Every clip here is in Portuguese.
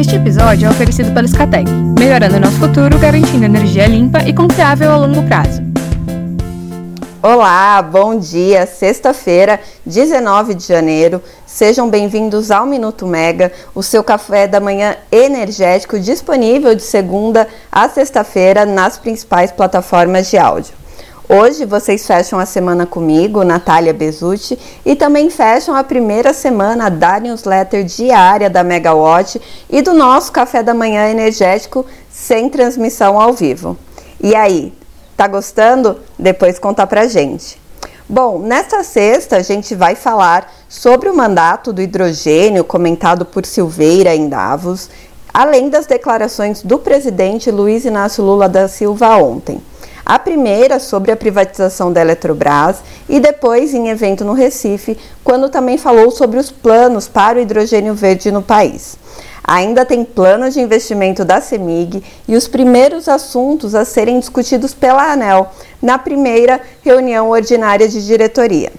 Este episódio é oferecido pela Scatec, melhorando nosso futuro, garantindo energia limpa e confiável a longo prazo. Olá, bom dia. Sexta-feira, 19 de janeiro. Sejam bem-vindos ao Minuto Mega, o seu café da manhã energético disponível de segunda a sexta-feira nas principais plataformas de áudio. Hoje vocês fecham a semana comigo, Natália Bezutti, e também fecham a primeira semana da newsletter diária da Megawatt e do nosso café da manhã energético sem transmissão ao vivo. E aí, tá gostando? Depois conta pra gente. Bom, nesta sexta a gente vai falar sobre o mandato do hidrogênio comentado por Silveira em Davos, além das declarações do presidente Luiz Inácio Lula da Silva ontem. A primeira sobre a privatização da Eletrobras e depois em evento no Recife, quando também falou sobre os planos para o hidrogênio verde no país. Ainda tem plano de investimento da CEMIG e os primeiros assuntos a serem discutidos pela ANEL na primeira reunião ordinária de diretoria.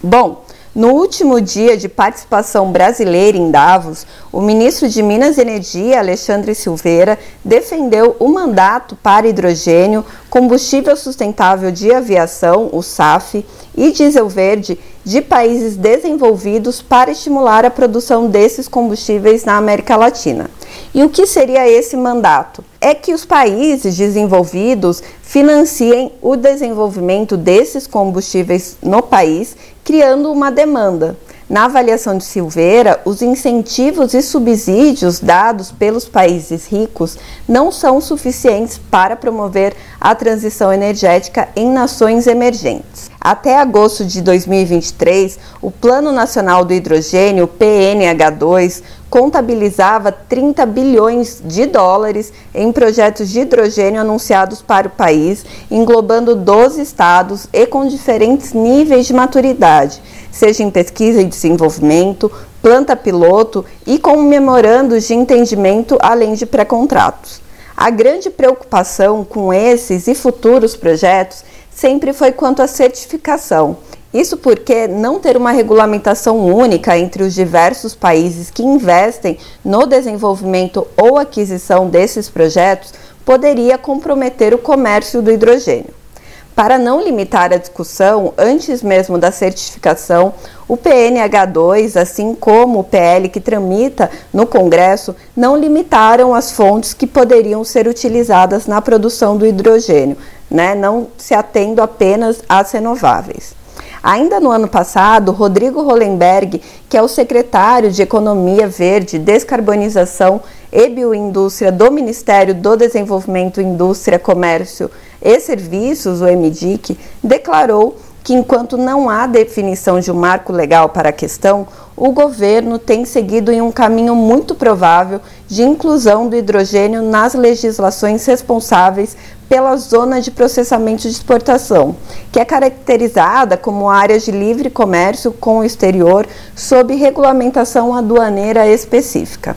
Bom, no último dia de participação brasileira em Davos, o ministro de Minas e Energia, Alexandre Silveira, defendeu o mandato para hidrogênio, combustível sustentável de aviação, o SAF, e diesel verde de países desenvolvidos para estimular a produção desses combustíveis na América Latina. E o que seria esse mandato? É que os países desenvolvidos financiem o desenvolvimento desses combustíveis no país, criando uma demanda. Na avaliação de Silveira, os incentivos e subsídios dados pelos países ricos não são suficientes para promover a transição energética em nações emergentes. Até agosto de 2023, o Plano Nacional do Hidrogênio, PNH2, contabilizava 30 bilhões de dólares em projetos de hidrogênio anunciados para o país, englobando 12 estados e com diferentes níveis de maturidade seja em pesquisa e desenvolvimento, planta piloto e com memorandos de entendimento, além de pré-contratos. A grande preocupação com esses e futuros projetos sempre foi quanto à certificação. Isso porque não ter uma regulamentação única entre os diversos países que investem no desenvolvimento ou aquisição desses projetos poderia comprometer o comércio do hidrogênio. Para não limitar a discussão antes mesmo da certificação, o PNH2, assim como o PL que tramita no Congresso, não limitaram as fontes que poderiam ser utilizadas na produção do hidrogênio, né? não se atendo apenas às renováveis. Ainda no ano passado, Rodrigo Hollenberg, que é o secretário de Economia Verde, Descarbonização e Bioindústria do Ministério do Desenvolvimento, Indústria, Comércio e Serviços, o MDIC, declarou que enquanto não há definição de um marco legal para a questão, o governo tem seguido em um caminho muito provável de inclusão do hidrogênio nas legislações responsáveis pela zona de processamento de exportação, que é caracterizada como área de livre comércio com o exterior sob regulamentação aduaneira específica.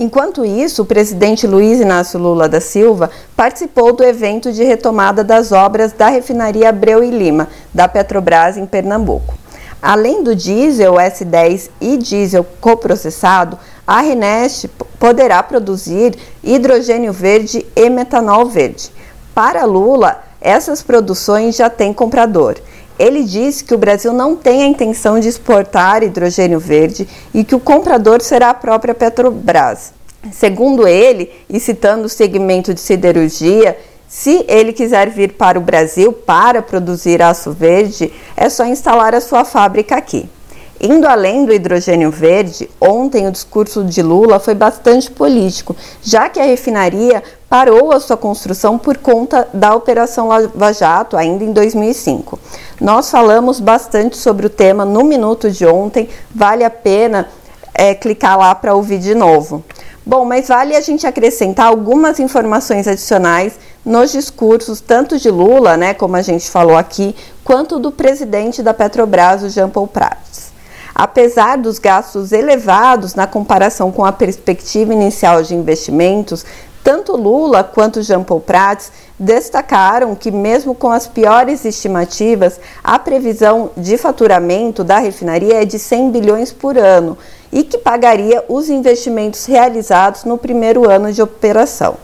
Enquanto isso, o presidente Luiz Inácio Lula da Silva participou do evento de retomada das obras da refinaria Abreu e Lima, da Petrobras, em Pernambuco. Além do diesel S10 e diesel coprocessado, a Renest poderá produzir hidrogênio verde e metanol verde. Para Lula, essas produções já têm comprador. Ele disse que o Brasil não tem a intenção de exportar hidrogênio verde e que o comprador será a própria Petrobras. Segundo ele, e citando o segmento de siderurgia, se ele quiser vir para o Brasil para produzir aço verde, é só instalar a sua fábrica aqui. Indo além do hidrogênio verde, ontem o discurso de Lula foi bastante político, já que a refinaria parou a sua construção por conta da Operação Lava Jato, ainda em 2005. Nós falamos bastante sobre o tema no minuto de ontem, vale a pena é, clicar lá para ouvir de novo. Bom, mas vale a gente acrescentar algumas informações adicionais nos discursos tanto de Lula, né, como a gente falou aqui, quanto do presidente da Petrobras, o Jean Paul Prats. Apesar dos gastos elevados na comparação com a perspectiva inicial de investimentos, tanto Lula quanto Jean Paul Prats destacaram que, mesmo com as piores estimativas, a previsão de faturamento da refinaria é de 100 bilhões por ano e que pagaria os investimentos realizados no primeiro ano de operação.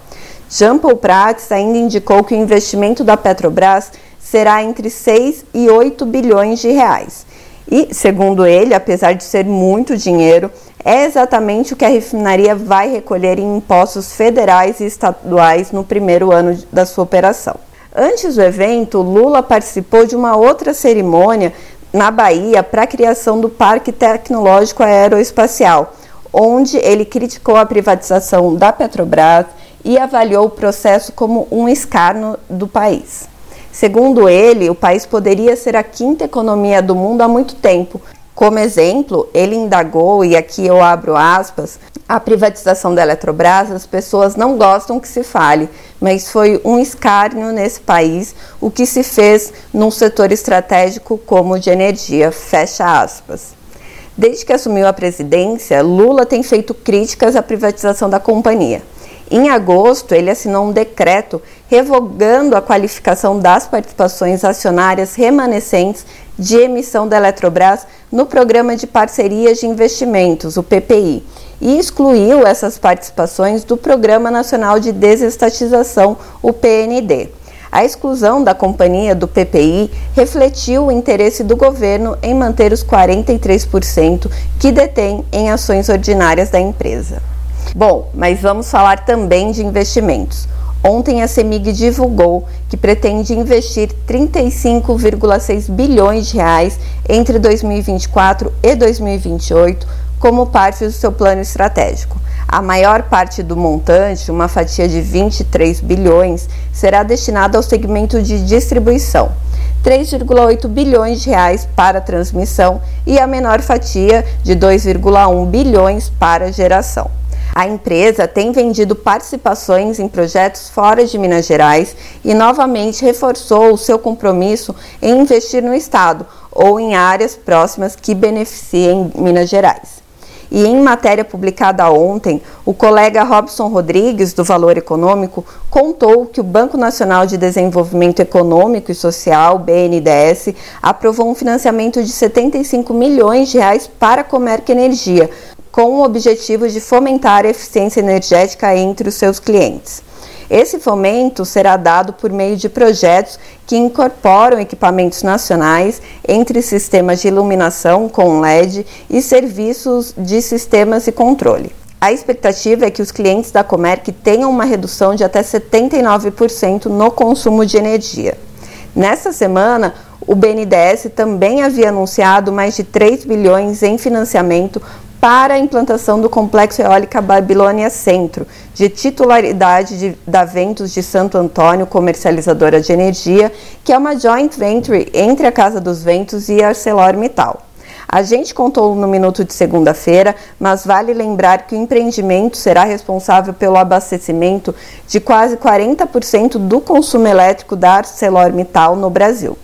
Jean Paul Prats ainda indicou que o investimento da Petrobras será entre 6 e 8 bilhões de reais. E, segundo ele, apesar de ser muito dinheiro, é exatamente o que a refinaria vai recolher em impostos federais e estaduais no primeiro ano da sua operação. Antes do evento, Lula participou de uma outra cerimônia na Bahia para a criação do Parque Tecnológico Aeroespacial, onde ele criticou a privatização da Petrobras e avaliou o processo como um escárnio do país. Segundo ele, o país poderia ser a quinta economia do mundo há muito tempo, como exemplo, ele indagou, e aqui eu abro aspas, a privatização da Eletrobras, as pessoas não gostam que se fale, mas foi um escárnio nesse país o que se fez num setor estratégico como o de energia, fecha aspas. Desde que assumiu a presidência, Lula tem feito críticas à privatização da companhia. Em agosto, ele assinou um decreto revogando a qualificação das participações acionárias remanescentes de emissão da Eletrobras no Programa de Parcerias de Investimentos, o PPI, e excluiu essas participações do Programa Nacional de Desestatização, o PND. A exclusão da companhia do PPI refletiu o interesse do governo em manter os 43% que detém em ações ordinárias da empresa. Bom, mas vamos falar também de investimentos. Ontem a CEMIG divulgou que pretende investir 35,6 bilhões de reais entre 2024 e 2028 como parte do seu plano estratégico. A maior parte do montante, uma fatia de 23 bilhões, será destinada ao segmento de distribuição. 3,8 bilhões de reais para transmissão e a menor fatia de 2,1 bilhões para geração. A empresa tem vendido participações em projetos fora de Minas Gerais e novamente reforçou o seu compromisso em investir no estado ou em áreas próximas que beneficiem Minas Gerais. E em matéria publicada ontem, o colega Robson Rodrigues, do Valor Econômico, contou que o Banco Nacional de Desenvolvimento Econômico e Social, BNDES, aprovou um financiamento de 75 milhões de reais para a Comerc Energia, com o objetivo de fomentar a eficiência energética entre os seus clientes. Esse fomento será dado por meio de projetos que incorporam equipamentos nacionais entre sistemas de iluminação com LED e serviços de sistemas e controle. A expectativa é que os clientes da Comerc tenham uma redução de até 79% no consumo de energia. Nessa semana, o BNDES também havia anunciado mais de 3 bilhões em financiamento para a implantação do Complexo Eólica Babilônia Centro, de titularidade de, da Ventos de Santo Antônio, comercializadora de energia, que é uma joint venture entre a Casa dos Ventos e a ArcelorMittal. A gente contou no minuto de segunda-feira, mas vale lembrar que o empreendimento será responsável pelo abastecimento de quase 40% do consumo elétrico da ArcelorMittal no Brasil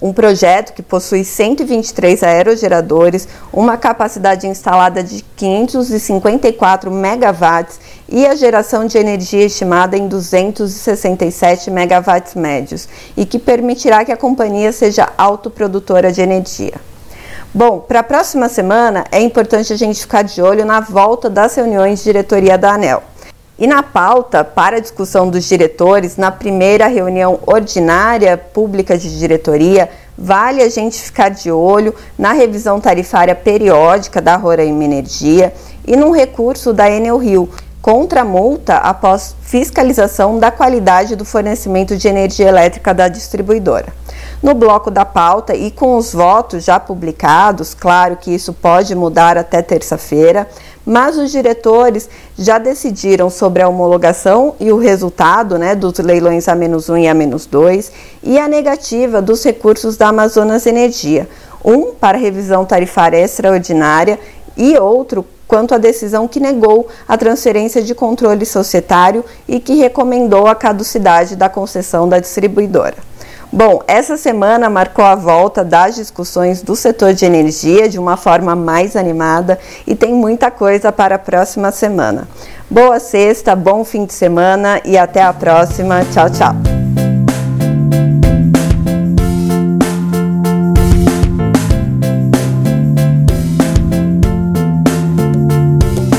um projeto que possui 123 aerogeradores, uma capacidade instalada de 554 megawatts e a geração de energia estimada em 267 megawatts médios, e que permitirá que a companhia seja autoprodutora de energia. Bom, para a próxima semana é importante a gente ficar de olho na volta das reuniões de diretoria da ANEL. E na pauta para a discussão dos diretores, na primeira reunião ordinária pública de diretoria, vale a gente ficar de olho na revisão tarifária periódica da Roraima Energia e num recurso da Enel Rio contra a multa após fiscalização da qualidade do fornecimento de energia elétrica da distribuidora. No bloco da pauta e com os votos já publicados, claro que isso pode mudar até terça-feira, mas os diretores já decidiram sobre a homologação e o resultado né, dos leilões A-1 e A-2 e a negativa dos recursos da Amazonas Energia, um para revisão tarifária extraordinária e outro quanto à decisão que negou a transferência de controle societário e que recomendou a caducidade da concessão da distribuidora. Bom, essa semana marcou a volta das discussões do setor de energia de uma forma mais animada e tem muita coisa para a próxima semana. Boa sexta, bom fim de semana e até a próxima. Tchau, tchau.